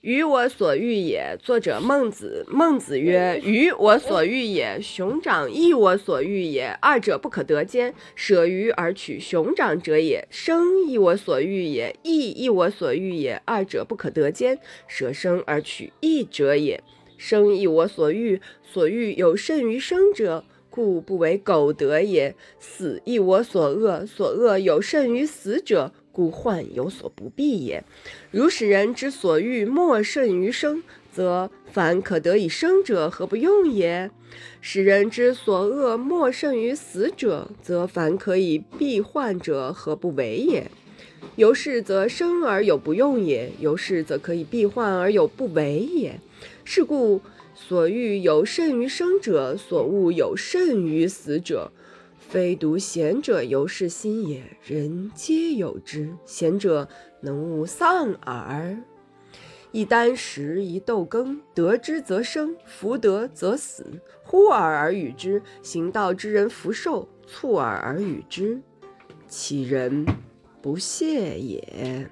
予我所欲也。作者孟子。孟子曰：“予我所欲也，熊掌亦我所欲也，二者不可得兼。舍鱼而取熊掌者也。生亦我所欲也，义亦我所欲也，二者不可得兼。舍生而取义者也。生亦我所欲，所欲有甚于生者，故不为苟得也。死亦我所恶，所恶有甚于死者。”故患有所不避也。如使人之所欲莫甚于生，则凡可得以生者，何不用也？使人之所恶莫甚于死者，则凡可以避患者，何不为也？由是则生而有不用也，由是则可以避患而有不为也。是故所欲有甚于生者，所恶有甚于死者。非独贤者由是心也，人皆有之。贤者能勿丧耳。一箪食，一豆羹，得之则生，弗得则死。呼尔而与之，行道之人弗受；促尔而与之，其人不屑也。